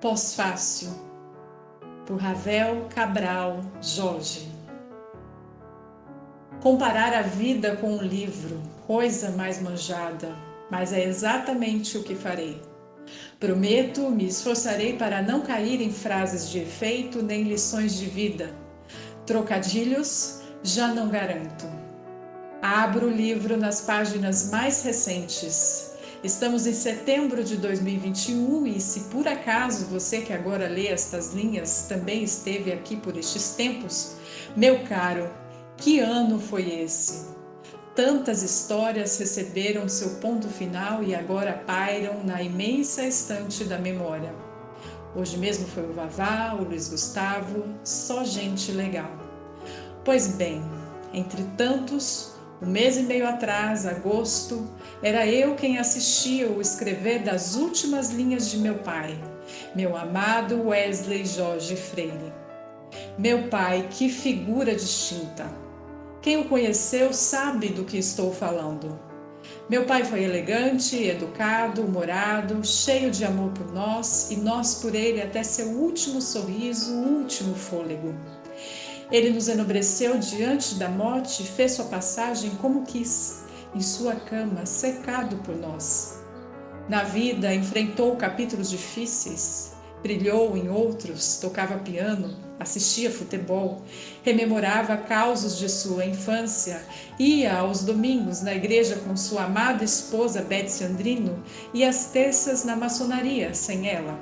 Pós-fácil, por Ravel Cabral Jorge. Comparar a vida com um livro, coisa mais manjada, mas é exatamente o que farei. Prometo, me esforçarei para não cair em frases de efeito nem lições de vida. Trocadilhos, já não garanto. Abro o livro nas páginas mais recentes, Estamos em setembro de 2021 e se por acaso você que agora lê estas linhas também esteve aqui por estes tempos, meu caro, que ano foi esse? Tantas histórias receberam seu ponto final e agora pairam na imensa estante da memória. Hoje mesmo foi o Vavá, o Luiz Gustavo, só gente legal. Pois bem, entre tantos, um mês e meio atrás, agosto, era eu quem assistia o escrever das últimas linhas de meu pai, meu amado Wesley Jorge Freire. Meu pai, que figura distinta! Quem o conheceu sabe do que estou falando. Meu pai foi elegante, educado, humorado, cheio de amor por nós e nós por ele até seu último sorriso, último fôlego. Ele nos enobreceu diante da morte e fez sua passagem como quis, em sua cama, secado por nós. Na vida, enfrentou capítulos difíceis, brilhou em outros, tocava piano, assistia futebol, rememorava causos de sua infância, ia aos domingos na igreja com sua amada esposa Betsy Andrino e às terças na maçonaria sem ela.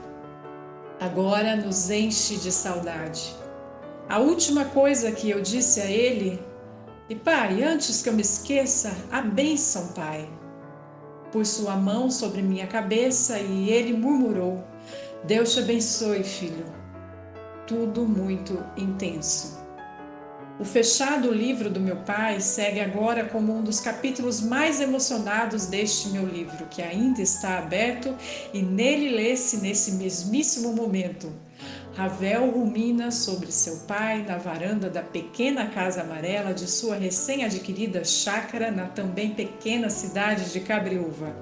Agora nos enche de saudade. A última coisa que eu disse a ele, e pai, antes que eu me esqueça, a bênção, pai. Pus sua mão sobre minha cabeça e ele murmurou: Deus te abençoe, filho. Tudo muito intenso. O fechado livro do meu pai segue agora como um dos capítulos mais emocionados deste meu livro, que ainda está aberto e nele lê-se nesse mesmíssimo momento Ravel rumina sobre seu pai na varanda da pequena casa amarela de sua recém-adquirida chácara na também pequena cidade de Cabriúva.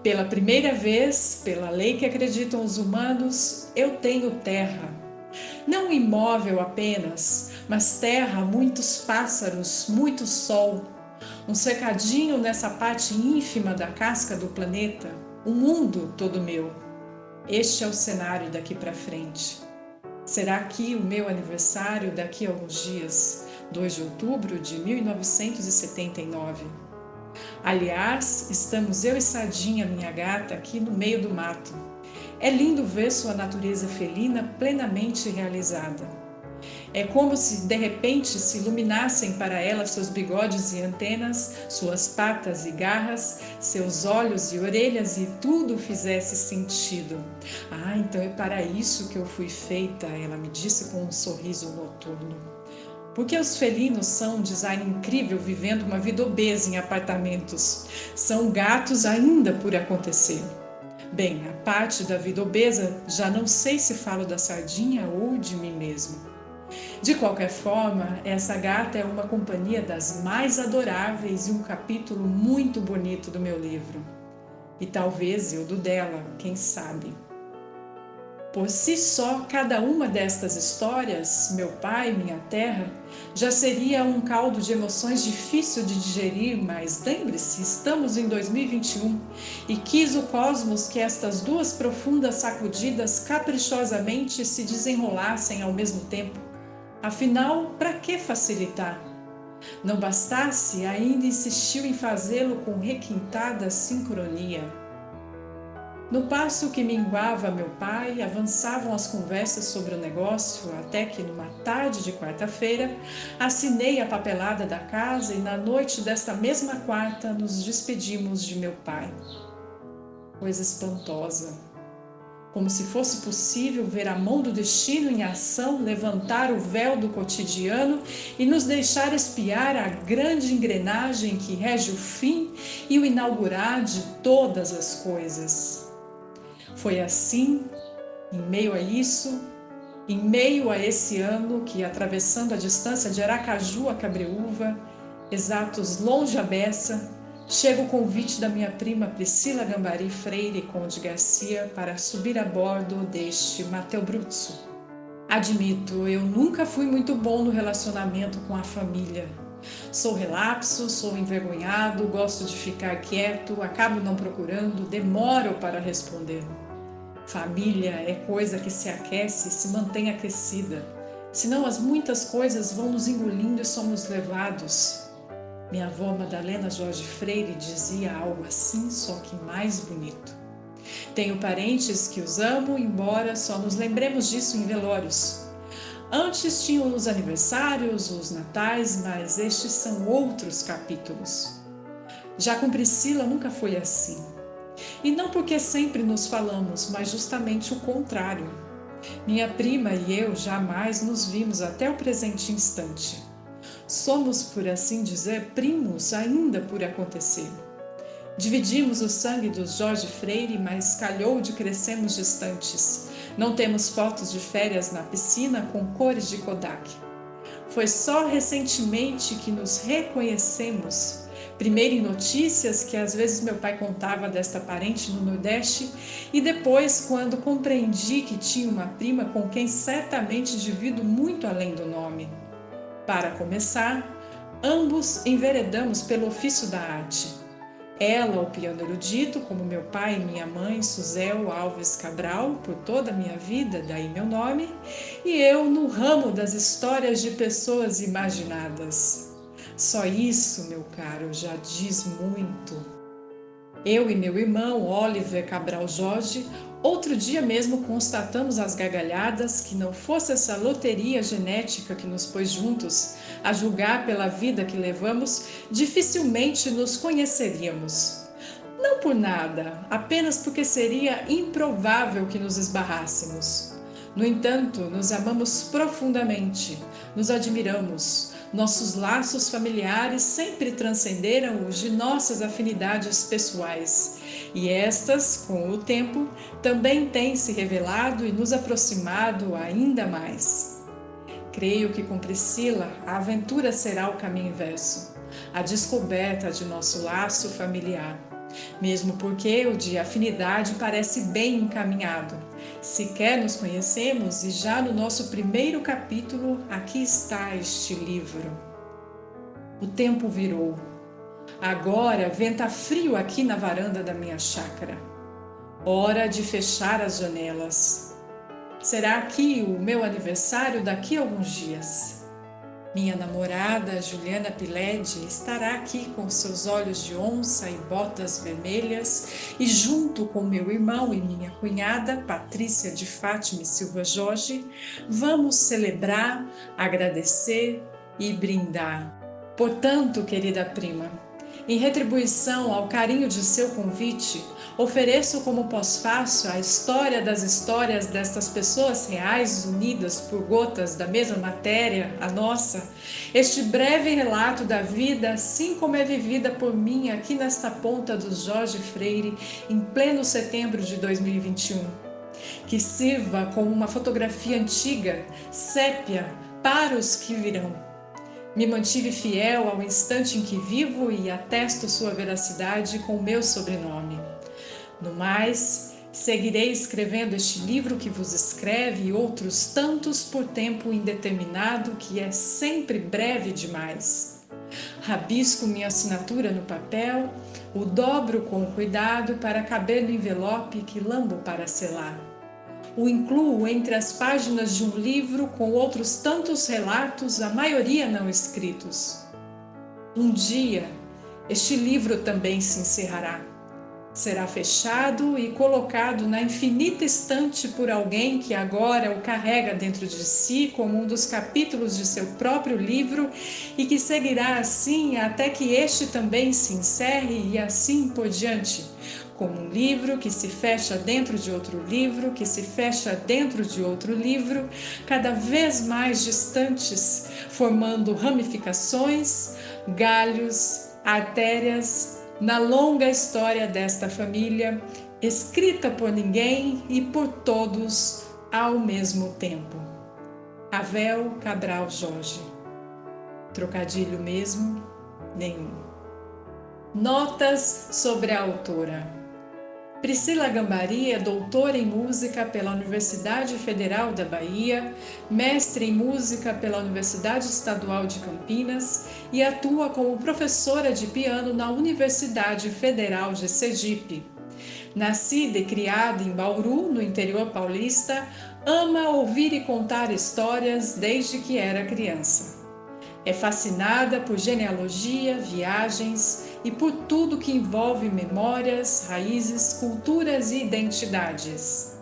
Pela primeira vez, pela lei que acreditam os humanos, eu tenho terra. Não imóvel apenas, mas terra, muitos pássaros, muito sol. Um cercadinho nessa parte ínfima da casca do planeta, o um mundo todo meu. Este é o cenário daqui para frente. Será aqui o meu aniversário daqui a alguns dias, 2 de outubro de 1979. Aliás, estamos eu e Sardinha, minha gata, aqui no meio do mato. É lindo ver sua natureza felina plenamente realizada. É como se de repente se iluminassem para ela seus bigodes e antenas, suas patas e garras, seus olhos e orelhas e tudo fizesse sentido. Ah, então é para isso que eu fui feita, ela me disse com um sorriso noturno. Porque os felinos são um design incrível vivendo uma vida obesa em apartamentos. São gatos ainda por acontecer. Bem, a parte da vida obesa já não sei se falo da sardinha ou de mim mesmo. De qualquer forma, essa gata é uma companhia das mais adoráveis e um capítulo muito bonito do meu livro. E talvez eu do dela, quem sabe. Por si só, cada uma destas histórias, meu pai, minha terra, já seria um caldo de emoções difícil de digerir, mas lembre-se, estamos em 2021 e quis o cosmos que estas duas profundas sacudidas caprichosamente se desenrolassem ao mesmo tempo Afinal, para que facilitar? Não bastasse, ainda insistiu em fazê-lo com requintada sincronia. No passo que minguava meu pai, avançavam as conversas sobre o negócio, até que, numa tarde de quarta-feira, assinei a papelada da casa e, na noite desta mesma quarta, nos despedimos de meu pai. Coisa espantosa como se fosse possível ver a mão do destino em ação levantar o véu do cotidiano e nos deixar espiar a grande engrenagem que rege o fim e o inaugurar de todas as coisas. Foi assim, em meio a isso, em meio a esse ano que, atravessando a distância de Aracaju a Cabreúva, exatos longe a beça, chega o convite da minha prima Priscila Gambari Freire Conde Garcia para subir a bordo deste Mateu Bruzzo. Admito, eu nunca fui muito bom no relacionamento com a família. Sou relapso, sou envergonhado, gosto de ficar quieto, acabo não procurando, demoro para responder. Família é coisa que se aquece se mantém aquecida, senão as muitas coisas vão nos engolindo e somos levados. Minha avó Madalena Jorge Freire dizia algo assim, só que mais bonito. Tenho parentes que os amo, embora só nos lembremos disso em velórios. Antes tinham os aniversários, os natais, mas estes são outros capítulos. Já com Priscila nunca foi assim. E não porque sempre nos falamos, mas justamente o contrário. Minha prima e eu jamais nos vimos até o presente instante. Somos, por assim dizer, primos ainda por acontecer. Dividimos o sangue dos Jorge Freire, mas calhou de crescermos distantes. Não temos fotos de férias na piscina com cores de Kodak. Foi só recentemente que nos reconhecemos Primeiro em notícias que às vezes meu pai contava desta parente no Nordeste, e depois quando compreendi que tinha uma prima com quem certamente divido muito além do nome. Para começar, ambos enveredamos pelo ofício da arte. Ela, o piano erudito, como meu pai e minha mãe, Suzel Alves Cabral, por toda a minha vida, daí meu nome, e eu no ramo das histórias de pessoas imaginadas. Só isso, meu caro, já diz muito. Eu e meu irmão Oliver Cabral Jorge, outro dia mesmo constatamos as gargalhadas que não fosse essa loteria genética que nos pôs juntos, a julgar pela vida que levamos, dificilmente nos conheceríamos. Não por nada, apenas porque seria improvável que nos esbarrássemos. No entanto, nos amamos profundamente, nos admiramos, nossos laços familiares sempre transcenderam os de nossas afinidades pessoais, e estas, com o tempo, também têm se revelado e nos aproximado ainda mais. Creio que com Priscila a aventura será o caminho inverso, a descoberta de nosso laço familiar mesmo porque o de afinidade parece bem encaminhado. Sequer nos conhecemos e já no nosso primeiro capítulo aqui está este livro. O tempo virou. Agora venta frio aqui na varanda da minha chácara. Hora de fechar as janelas. Será aqui o meu aniversário daqui a alguns dias. Minha namorada Juliana Piled estará aqui com seus olhos de onça e botas vermelhas e junto com meu irmão e minha cunhada Patrícia de Fátima e Silva Jorge, vamos celebrar, agradecer e brindar. Portanto, querida prima, em retribuição ao carinho de seu convite, ofereço como pós-fácil a história das histórias destas pessoas reais unidas por gotas da mesma matéria, a nossa, este breve relato da vida, assim como é vivida por mim aqui nesta ponta do Jorge Freire, em pleno setembro de 2021. Que sirva como uma fotografia antiga, sépia, para os que virão me mantive fiel ao instante em que vivo e atesto sua veracidade com o meu sobrenome. No mais, seguirei escrevendo este livro que vos escreve e outros tantos por tempo indeterminado que é sempre breve demais. Rabisco minha assinatura no papel, o dobro com cuidado para caber no envelope que lambo para selar o incluo entre as páginas de um livro com outros tantos relatos, a maioria não escritos. Um dia, este livro também se encerrará. Será fechado e colocado na infinita estante por alguém que agora o carrega dentro de si como um dos capítulos de seu próprio livro e que seguirá assim até que este também se encerre e assim por diante como um livro que se fecha dentro de outro livro, que se fecha dentro de outro livro, cada vez mais distantes, formando ramificações, galhos, artérias na longa história desta família, escrita por ninguém e por todos ao mesmo tempo. Avel Cabral Jorge. Trocadilho mesmo? Nenhum. Notas sobre a autora. Priscila Gambari é doutora em música pela Universidade Federal da Bahia, mestre em música pela Universidade Estadual de Campinas e atua como professora de piano na Universidade Federal de Sergipe. Nascida e criada em Bauru, no interior paulista, ama ouvir e contar histórias desde que era criança. É fascinada por genealogia, viagens e por tudo que envolve memórias, raízes, culturas e identidades.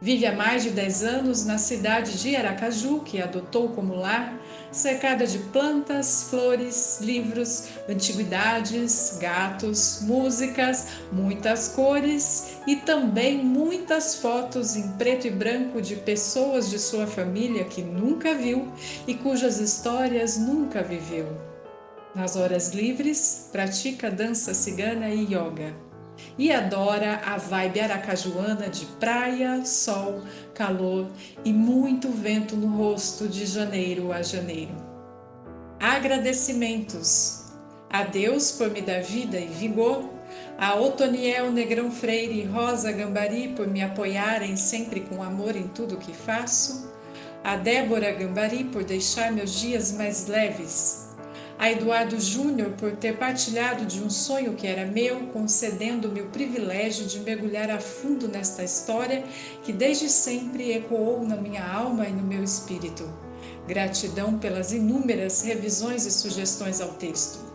Vive há mais de 10 anos na cidade de Aracaju, que adotou como lar, cercada de plantas, flores, livros, antiguidades, gatos, músicas, muitas cores e também muitas fotos em preto e branco de pessoas de sua família que nunca viu e cujas histórias nunca viveu. Nas horas livres, pratica dança cigana e yoga e adora a vibe aracajuana de praia, sol, calor e muito vento no rosto de janeiro a janeiro. Agradecimentos. A Deus por me dar vida e vigor, a Otoniel Negrão Freire e Rosa Gambari por me apoiarem sempre com amor em tudo que faço, a Débora Gambari por deixar meus dias mais leves a Eduardo Júnior por ter partilhado de um sonho que era meu, concedendo-me o privilégio de mergulhar a fundo nesta história que desde sempre ecoou na minha alma e no meu espírito. Gratidão pelas inúmeras revisões e sugestões ao texto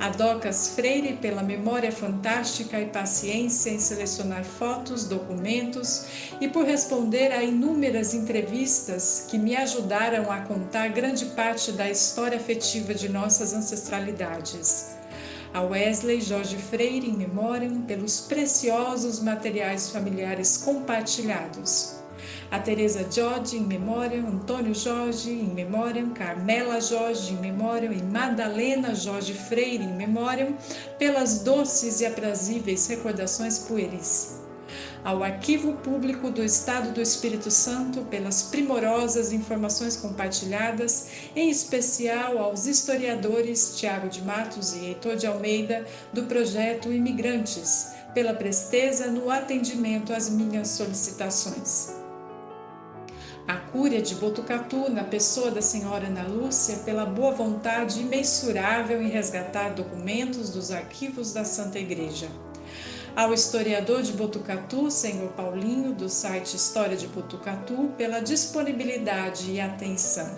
a Docas Freire pela memória fantástica e paciência em selecionar fotos, documentos e por responder a inúmeras entrevistas que me ajudaram a contar grande parte da história afetiva de nossas ancestralidades. A Wesley Jorge Freire em memória pelos preciosos materiais familiares compartilhados a Teresa Jorge em memória, Antônio Jorge em memória, Carmela Jorge em memória e Madalena Jorge Freire em memória, pelas doces e aprazíveis recordações pueris. Ao Arquivo Público do Estado do Espírito Santo pelas primorosas informações compartilhadas, em especial aos historiadores Tiago de Matos e Heitor de Almeida do projeto Imigrantes, pela presteza no atendimento às minhas solicitações a cúria de Botucatu, na pessoa da senhora Ana Lúcia, pela boa vontade imensurável em resgatar documentos dos arquivos da Santa Igreja. Ao historiador de Botucatu, senhor Paulinho, do site História de Botucatu, pela disponibilidade e atenção.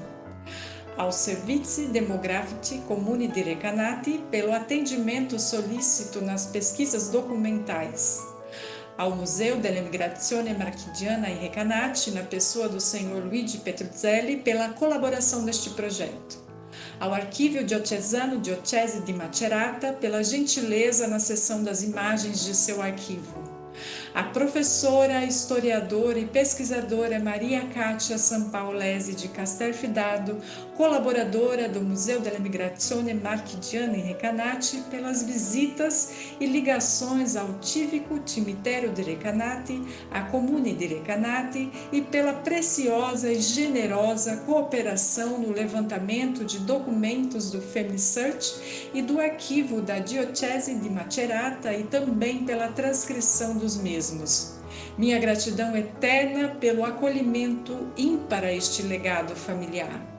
Ao Servizi Demografici Comune di Recanati, pelo atendimento solícito nas pesquisas documentais ao Museu dell'Emigrazione Marchigiana e Recanati, na pessoa do Sr. Luigi Petruzzelli, pela colaboração neste projeto. Ao Arquivo Diocesano Diocese de Macerata, pela gentileza na sessão das imagens de seu arquivo a professora, historiadora e pesquisadora Maria Cátia Sampaolese de Castelfidardo, colaboradora do Museu della Migrazione Marchigiana em Recanati, pelas visitas e ligações ao típico cemitério de Recanati, à Comune de Recanati e pela preciosa e generosa cooperação no levantamento de documentos do FemiSearch e do arquivo da Diocese de Macerata e também pela transcrição dos mesmos. Minha gratidão eterna pelo acolhimento ímpar a este legado familiar.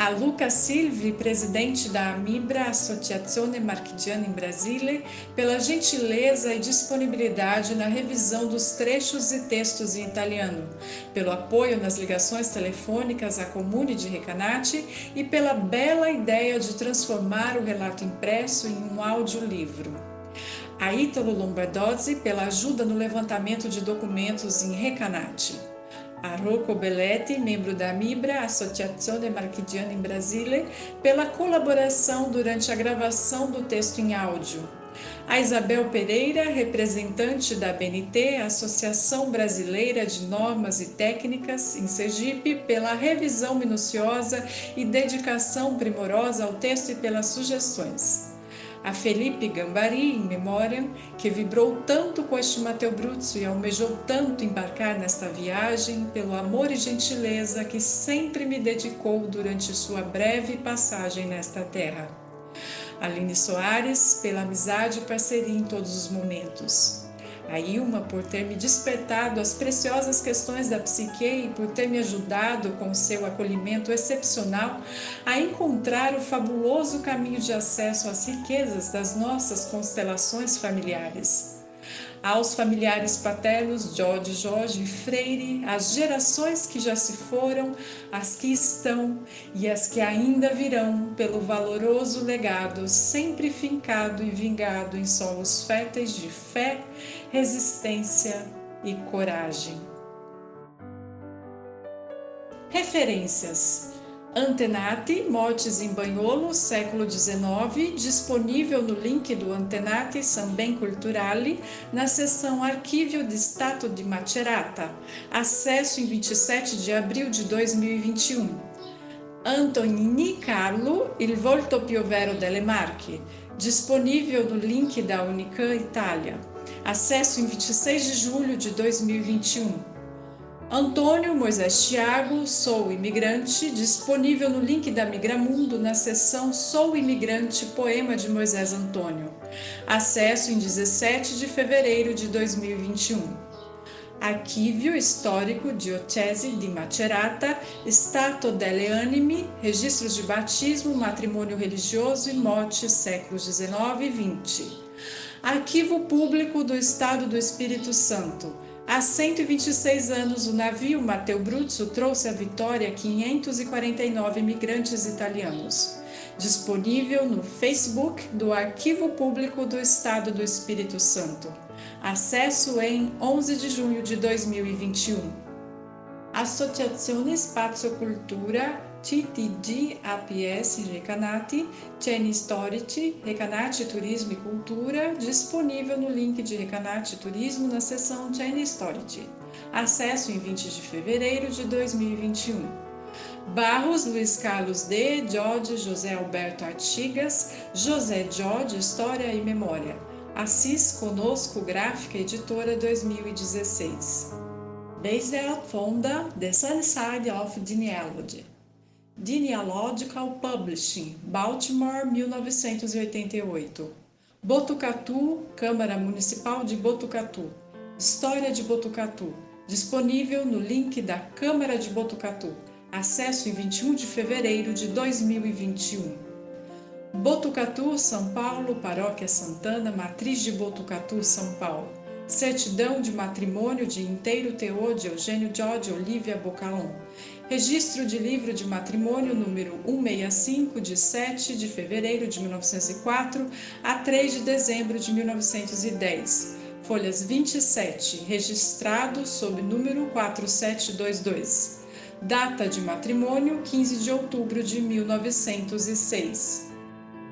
A Luca Silvi, presidente da Amibra, Associazione Marchigiana em Brasília, pela gentileza e disponibilidade na revisão dos trechos e textos em italiano, pelo apoio nas ligações telefônicas à Comune de Recanati e pela bela ideia de transformar o relato impresso em um audiolivro a Ítalo Lombardozzi pela ajuda no levantamento de documentos em Recanati. A Rocco Belletti, membro da MIBRA, Associazione Marchigiana em Brasília, pela colaboração durante a gravação do texto em áudio. A Isabel Pereira, representante da BNT, Associação Brasileira de Normas e Técnicas, em Sergipe, pela revisão minuciosa e dedicação primorosa ao texto e pelas sugestões a Felipe Gambari, em memória, que vibrou tanto com este Mateu Bruzzo e almejou tanto embarcar nesta viagem pelo amor e gentileza que sempre me dedicou durante sua breve passagem nesta terra. Aline Soares, pela amizade e parceria em todos os momentos. A Ilma, por ter me despertado as preciosas questões da psique e por ter me ajudado com seu acolhimento excepcional a encontrar o fabuloso caminho de acesso às riquezas das nossas constelações familiares. Aos familiares paternos Jorge, Jorge e Freire, às gerações que já se foram, as que estão e as que ainda virão, pelo valoroso legado sempre fincado e vingado em solos férteis de fé, resistência e coragem. Referências Antenati, Mortes em Banholo, século XIX, disponível no link do Antenati Samben Culturali, na seção Arquívio di Stato di Macerata, acesso em 27 de abril de 2021. Antonini Carlo, Il volto più vero delle Marche, disponível no link da Unicam Itália, acesso em 26 de julho de 2021. Antônio Moisés Thiago, sou imigrante, disponível no link da Migramundo na seção Sou Imigrante, poema de Moisés Antônio. Acesso em 17 de fevereiro de 2021. Arquívio Histórico Diocese di Macerata, Stato delle Anime, Registros de Batismo, Matrimônio Religioso e Morte, séculos 19 e 20. Arquivo Público do Estado do Espírito Santo. Há 126 anos, o navio Matteo Bruzzo trouxe à Vitória 549 imigrantes italianos. Disponível no Facebook do Arquivo Público do Estado do Espírito Santo. Acesso em 11 de junho de 2021. Associazione Spazio Cultura TTG APS Recanati, Ceni Storici, Recanati Turismo e Cultura, disponível no link de Recanati Turismo na seção Ceni Storici. Acesso em 20 de fevereiro de 2021. Barros Luiz Carlos D. Jorge José Alberto Artigas, José Jorge História e Memória. Assis Conosco Gráfica Editora 2016. Beisel fonda The Sunnyside of Genealogy. Genealogical Publishing, Baltimore, 1988. Botucatu, Câmara Municipal de Botucatu. História de Botucatu, disponível no link da Câmara de Botucatu. Acesso em 21 de fevereiro de 2021. Botucatu, São Paulo, Paróquia Santana, Matriz de Botucatu, São Paulo. Certidão de matrimônio de inteiro teor de Eugênio George Olivia Bocalon. Registro de livro de matrimônio número 165 de 7 de fevereiro de 1904 a 3 de dezembro de 1910. Folhas 27, registrado sob número 4722. Data de matrimônio 15 de outubro de 1906.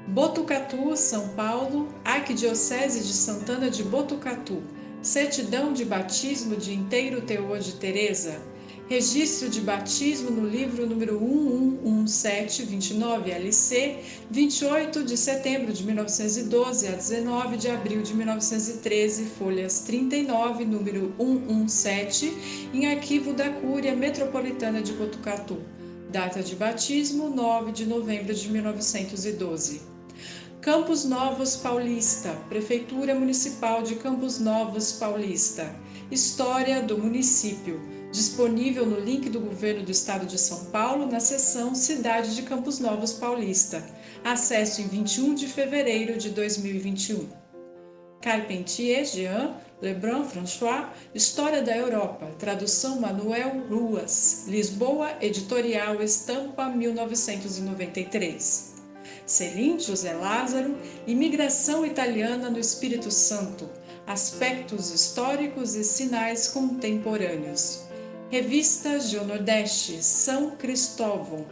Botucatu, São Paulo, Arquidiocese de Santana de Botucatu. Certidão de batismo de inteiro teor de Teresa Registro de batismo no livro número 111729 LC, 28 de setembro de 1912 a 19 de abril de 1913, folhas 39, número 117, em arquivo da Cúria Metropolitana de Botucatu. Data de batismo 9 de novembro de 1912. Campos Novos Paulista, Prefeitura Municipal de Campos Novos Paulista. História do município disponível no link do Governo do Estado de São Paulo na seção Cidade de Campos Novos Paulista. Acesso em 21 de fevereiro de 2021. Carpentier Jean Lebrun François, História da Europa, tradução Manuel Ruas, Lisboa, Editorial Estampa 1993. Celine José Lázaro, Imigração Italiana no Espírito Santo, Aspectos Históricos e Sinais Contemporâneos. Revista Nordeste, São Cristóvão,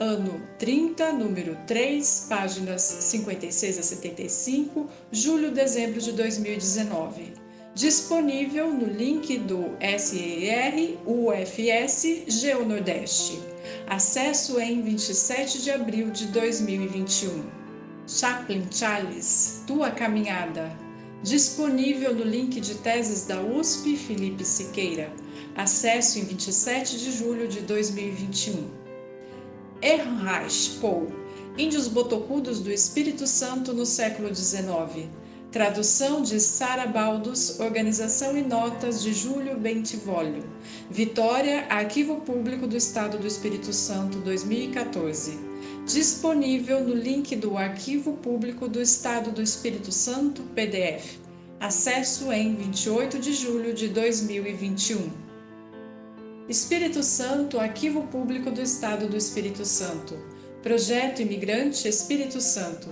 ano 30, número 3, páginas 56 a 75, julho-dezembro de 2019. Disponível no link do SER UFS Geonordeste. Acesso em 27 de abril de 2021. Chaplin Charles, Tua Caminhada. Disponível no link de teses da USP Felipe Siqueira Acesso em 27 de julho de 2021. Ernreich Paul. Índios Botocudos do Espírito Santo no século XIX. Tradução de Sara Baldos, Organização e Notas de Júlio Bentivolio. Vitória, Arquivo Público do Estado do Espírito Santo, 2014. Disponível no link do Arquivo Público do Estado do Espírito Santo, PDF. Acesso em 28 de julho de 2021. Espírito Santo, Arquivo Público do Estado do Espírito Santo. Projeto Imigrante Espírito Santo.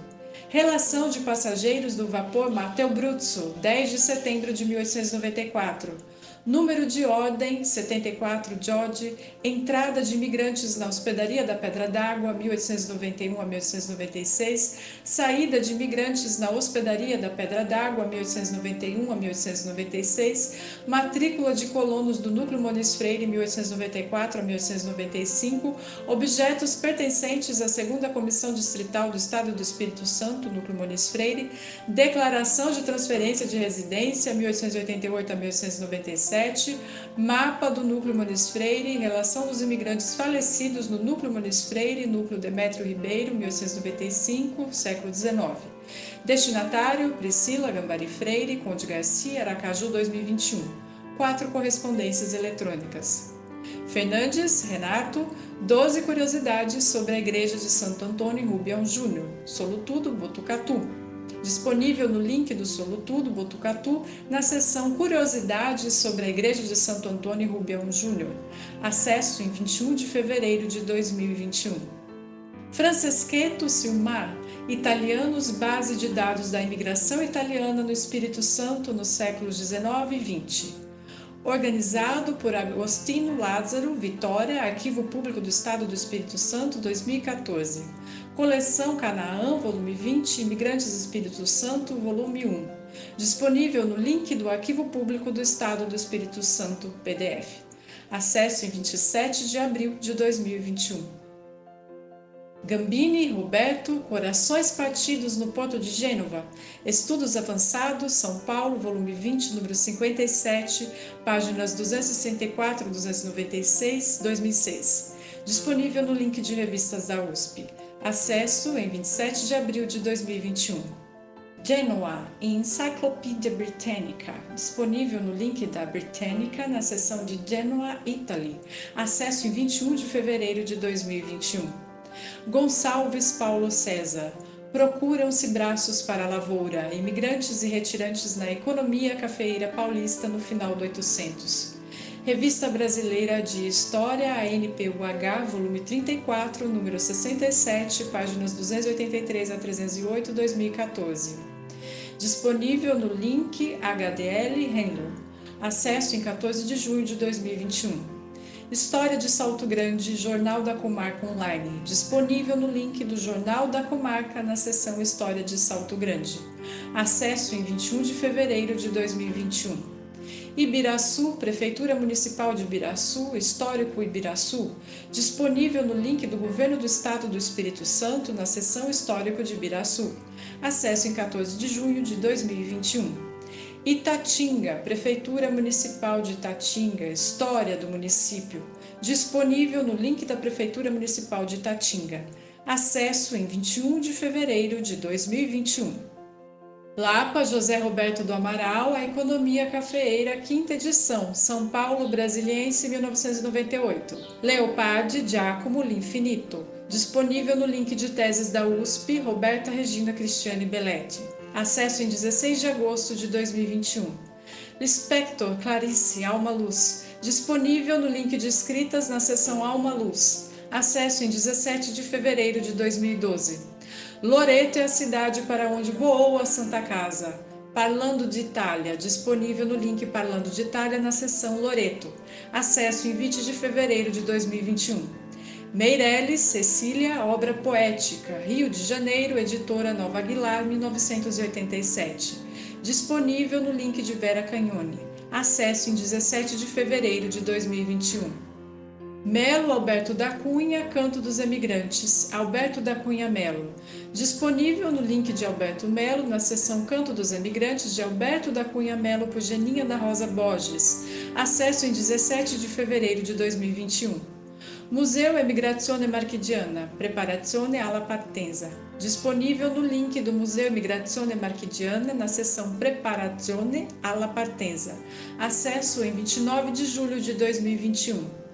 Relação de passageiros do vapor Mateu Bruzzo, 10 de setembro de 1894 número de ordem 74 George, entrada de imigrantes na hospedaria da Pedra d'Água 1891 a 1896, saída de imigrantes na hospedaria da Pedra d'Água 1891 a 1896, matrícula de colonos do núcleo Monis Freire 1894 a 1895, objetos pertencentes à segunda comissão distrital do Estado do Espírito Santo, núcleo Monis Freire, declaração de transferência de residência 1888 a 1897 7, Mapa do Núcleo Muniz Freire, Relação dos imigrantes falecidos no Núcleo Muniz Freire, Núcleo Demétrio Ribeiro, 1895, século XIX. Destinatário, Priscila Gambari Freire, Conde Garcia, Aracaju, 2021. Quatro correspondências eletrônicas. Fernandes, Renato, 12 curiosidades sobre a Igreja de Santo Antônio Rubião Júnior, Solutudo, Botucatu disponível no link do Solutudo Botucatu, na seção Curiosidades sobre a Igreja de Santo Antônio Rubião Júnior. Acesso em 21 de fevereiro de 2021. Franceschetto Silmar, Italianos Base de Dados da Imigração Italiana no Espírito Santo nos séculos 19 e 20 organizado por Agostino Lázaro Vitória, Arquivo Público do Estado do Espírito Santo, 2014. Coleção Canaã, volume 20, Imigrantes Espírito Santo, volume 1. Disponível no link do Arquivo Público do Estado do Espírito Santo, PDF. Acesso em 27 de abril de 2021. Gambini, Roberto, Corações Partidos no Porto de Gênova. Estudos Avançados, São Paulo, volume 20, número 57, páginas 264 296, 2006. Disponível no link de revistas da USP. Acesso em 27 de abril de 2021. Genoa, Encyclopedia Britannica, disponível no link da Britannica na seção de Genoa, Italy. Acesso em 21 de fevereiro de 2021. Gonçalves Paulo César. Procuram-se braços para a lavoura, imigrantes e retirantes na economia cafeeira paulista no final do 800. Revista Brasileira de História, ANPUH, volume 34, número 67, páginas 283 a 308, 2014. Disponível no link HDL Handle. Acesso em 14 de junho de 2021. História de Salto Grande, Jornal da Comarca Online, disponível no link do Jornal da Comarca na seção História de Salto Grande. Acesso em 21 de fevereiro de 2021. Ibiraçu, Prefeitura Municipal de Ibiraçu, Histórico Ibiraçu, disponível no link do Governo do Estado do Espírito Santo na seção Histórico de Ibiraçu. Acesso em 14 de junho de 2021. Itatinga, Prefeitura Municipal de Itatinga, História do município, disponível no link da Prefeitura Municipal de Itatinga. Acesso em 21 de fevereiro de 2021. Lapa José Roberto do Amaral, A Economia Cafeeira, quinta edição, São Paulo Brasiliense 1998. Leopardi Giacomo L'Infinito, disponível no link de teses da USP, Roberta Regina Cristiane Belletti. Acesso em 16 de agosto de 2021. Lispector Clarice Alma Luz. Disponível no link de escritas na seção Alma Luz. Acesso em 17 de fevereiro de 2012. Loreto é a cidade para onde voou a Santa Casa. Parlando de Itália, disponível no link Parlando de Itália na seção Loreto. Acesso em 20 de fevereiro de 2021. Meirelles, Cecília, obra poética, Rio de Janeiro, editora Nova Aguilar, 1987. Disponível no link de Vera Canhone. Acesso em 17 de fevereiro de 2021. Melo Alberto da Cunha, Canto dos Emigrantes, Alberto da Cunha Melo. Disponível no link de Alberto Melo, na seção Canto dos Emigrantes de Alberto da Cunha Melo por Geninha da Rosa Borges. Acesso em 17 de fevereiro de 2021. Museu Emigrazione Marchigiana, Preparazione alla Partenza. Disponível no link do Museu Emigrazione Marchigiana na seção Preparazione alla Partenza. Acesso em 29 de julho de 2021.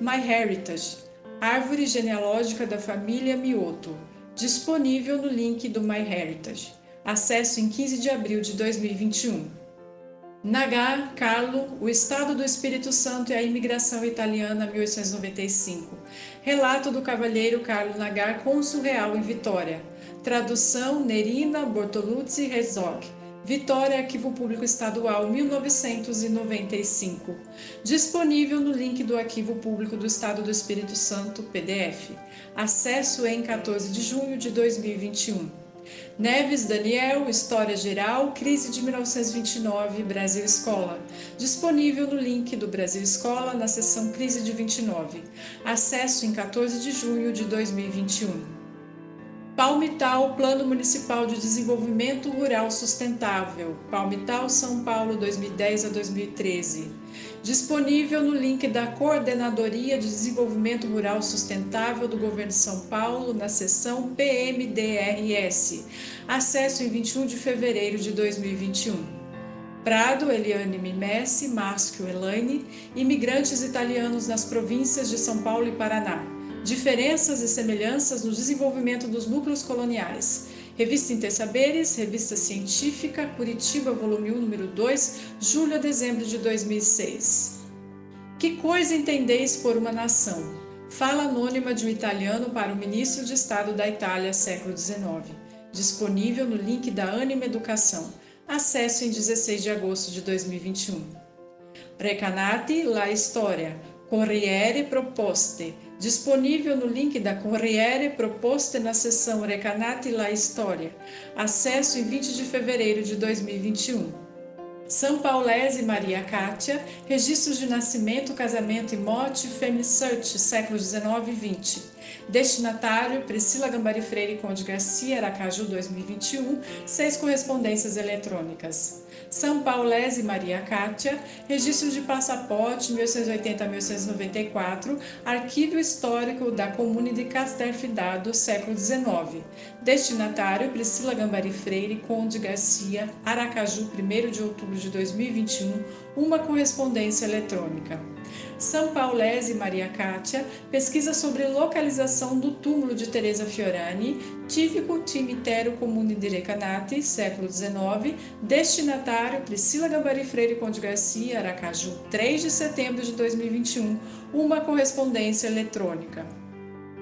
MyHeritage, Árvore genealógica da família Mioto. Disponível no link do MyHeritage. Acesso em 15 de abril de 2021. Nagar, Carlo, o Estado do Espírito Santo e a Imigração Italiana, 1895. Relato do Cavalheiro Carlo Nagar, cônsul real em Vitória. Tradução Nerina Bortoluzzi Herzog. Vitória, Arquivo Público Estadual, 1995. Disponível no link do Arquivo Público do Estado do Espírito Santo, PDF. Acesso em 14 de junho de 2021. Neves Daniel, História Geral, Crise de 1929, Brasil Escola. Disponível no link do Brasil Escola na seção Crise de 29. Acesso em 14 de junho de 2021. Palmital, Plano Municipal de Desenvolvimento Rural Sustentável, Palmital, São Paulo, 2010 a 2013. Disponível no link da Coordenadoria de Desenvolvimento Rural Sustentável do Governo de São Paulo, na seção PMDRS. Acesso em 21 de fevereiro de 2021. Prado, Eliane Mimessi, Márcio Elaine, imigrantes italianos nas províncias de São Paulo e Paraná. Diferenças e semelhanças no desenvolvimento dos núcleos coloniais. Revista Intersaberes, Revista Científica, Curitiba, volume 1, número 2, julho a dezembro de 2006. Que coisa entendeis por uma nação? Fala anônima de um italiano para o ministro de Estado da Itália, século XIX. Disponível no link da Anima Educação. Acesso em 16 de agosto de 2021. Recanati la Storia. Corriere Proposte disponível no link da Corriere proposta na seção Recanati la Storia. Acesso em 20 de fevereiro de 2021. São Paulese Maria Cátia, registros de nascimento, casamento e morte, Femi Search, séculos 19 e 20. Destinatário, Priscila Gambari Freire Conde Garcia, Aracaju 2021, seis correspondências eletrônicas. São Paulese Maria Cátia, registro de passaporte 1880 a 1894, arquivo histórico da Comune de Castelfidado, século XIX. Destinatário Priscila Gambari Freire, Conde Garcia, Aracaju, 1 de outubro de 2021, uma correspondência eletrônica. São Paulese Maria Cátia, pesquisa sobre localização do túmulo de Teresa Fiorani, típico cemitério comune de Recanati, século XIX, destinatário Priscila Gambari Freire Conde Garcia, Aracaju, 3 de setembro de 2021, uma correspondência eletrônica.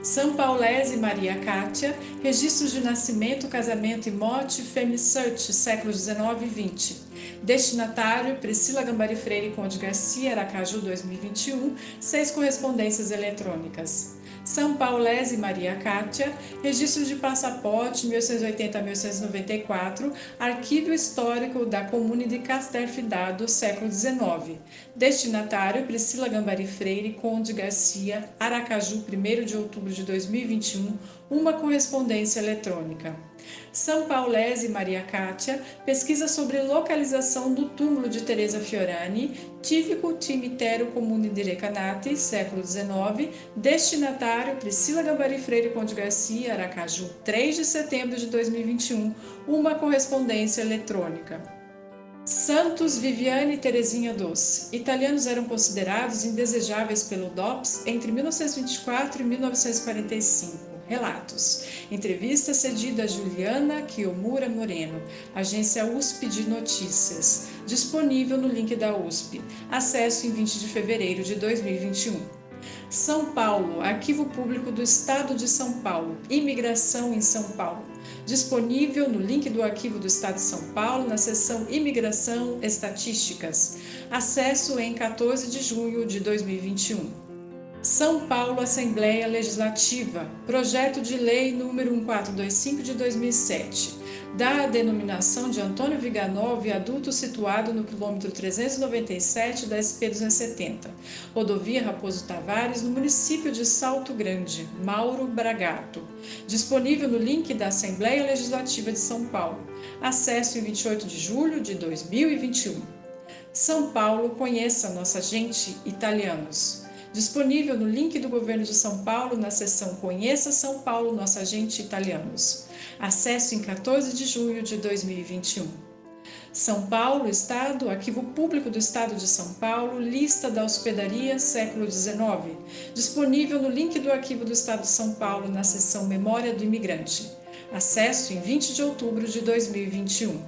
São Paulese Maria Cátia, registros de nascimento, casamento e morte, Femi Search, séculos 19 e 20. Destinatário Priscila Gambari Freire Conde Garcia, Aracaju 2021, seis correspondências eletrônicas. São Paulese Maria Cátia, registro de passaporte 1880 a 1894, arquivo histórico da Comune de Castelfidado, século XIX. Destinatário Priscila Gambari Freire, Conde Garcia, Aracaju, 1 de outubro de 2021, uma correspondência eletrônica. São Paulese Maria Cátia pesquisa sobre localização do túmulo de Teresa Fiorani, típico cemitério comune de Recanati, século XIX, destinatário Priscila Gambari Freire Conde Garcia, Aracaju, 3 de setembro de 2021, uma correspondência eletrônica. Santos Viviane e Terezinha Doce. Italianos eram considerados indesejáveis pelo DOPS entre 1924 e 1945. Relatos. Entrevista cedida a Juliana Kiyomura Moreno, Agência USP de Notícias. Disponível no link da USP. Acesso em 20 de fevereiro de 2021. São Paulo, Arquivo Público do Estado de São Paulo, Imigração em São Paulo. Disponível no link do Arquivo do Estado de São Paulo, na seção Imigração Estatísticas. Acesso em 14 de junho de 2021. São Paulo Assembleia Legislativa, projeto de lei número 1425 de 2007, dá a denominação de Antônio Viganó, viaduto situado no quilômetro 397 da SP 270, rodovia Raposo Tavares, no município de Salto Grande, Mauro Bragato. Disponível no link da Assembleia Legislativa de São Paulo. Acesso em 28 de julho de 2021. São Paulo, conheça nossa gente, italianos disponível no link do governo de São Paulo na seção Conheça São Paulo, nossa agente italianos. Acesso em 14 de junho de 2021. São Paulo, Estado, Arquivo Público do Estado de São Paulo, lista da hospedaria século XIX, disponível no link do Arquivo do Estado de São Paulo na seção Memória do Imigrante. Acesso em 20 de outubro de 2021.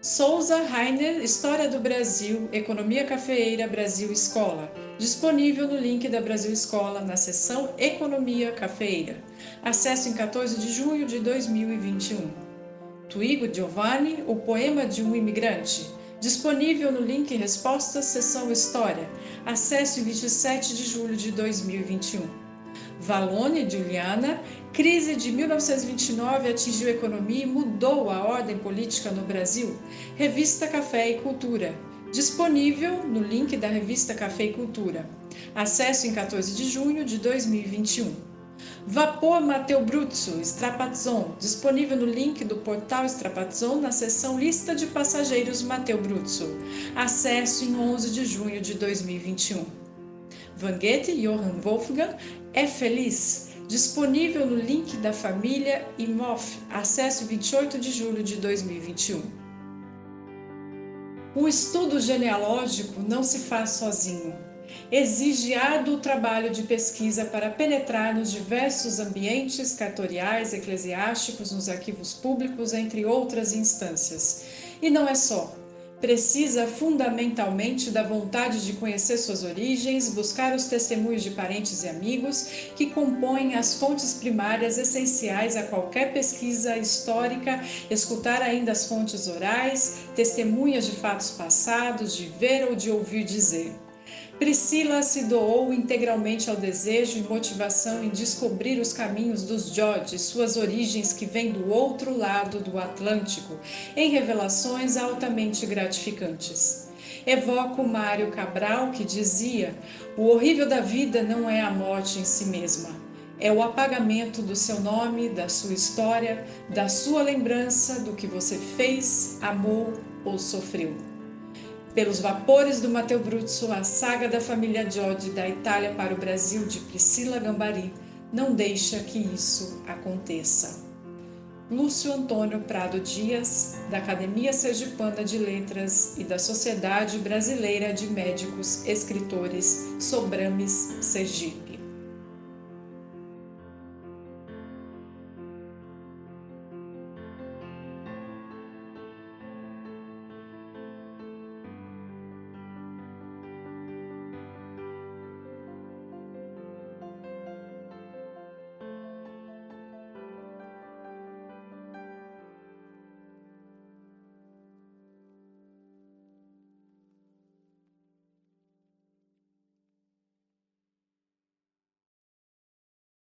Souza Rainer, História do Brasil, Economia Cafeeira Brasil Escola, disponível no link da Brasil Escola na seção Economia Cafeeira. Acesso em 14 de junho de 2021. Tuigo Giovanni, O Poema de um Imigrante, disponível no link Respostas, seção História. Acesso em 27 de julho de 2021. Valone Juliana, crise de 1929 atingiu a economia e mudou a ordem política no Brasil. Revista Café e Cultura, disponível no link da revista Café e Cultura. Acesso em 14 de junho de 2021. Vapor Mateu Bruzzo, Strapazzon, disponível no link do portal Strapazzon na seção Lista de Passageiros Mateu Bruzzo. Acesso em 11 de junho de 2021. Van Goethe Johann Wolfgang é feliz, disponível no link da família IMOF, acesso 28 de julho de 2021. O estudo genealógico não se faz sozinho. Exige árduo trabalho de pesquisa para penetrar nos diversos ambientes cartoriais, eclesiásticos, nos arquivos públicos, entre outras instâncias. E não é só precisa fundamentalmente da vontade de conhecer suas origens, buscar os testemunhos de parentes e amigos que compõem as fontes primárias essenciais a qualquer pesquisa histórica, escutar ainda as fontes orais, testemunhas de fatos passados, de ver ou de ouvir dizer. Priscila se doou integralmente ao desejo e motivação em descobrir os caminhos dos George, suas origens que vêm do outro lado do Atlântico, em revelações altamente gratificantes. Evoco Mário Cabral que dizia: o horrível da vida não é a morte em si mesma, é o apagamento do seu nome, da sua história, da sua lembrança do que você fez, amou ou sofreu. Pelos vapores do Matteo Bruzzo, a saga da família Giodi da Itália para o Brasil de Priscila Gambari não deixa que isso aconteça. Lúcio Antônio Prado Dias, da Academia Sergipana de Letras e da Sociedade Brasileira de Médicos Escritores, Sobrames, Sergipe.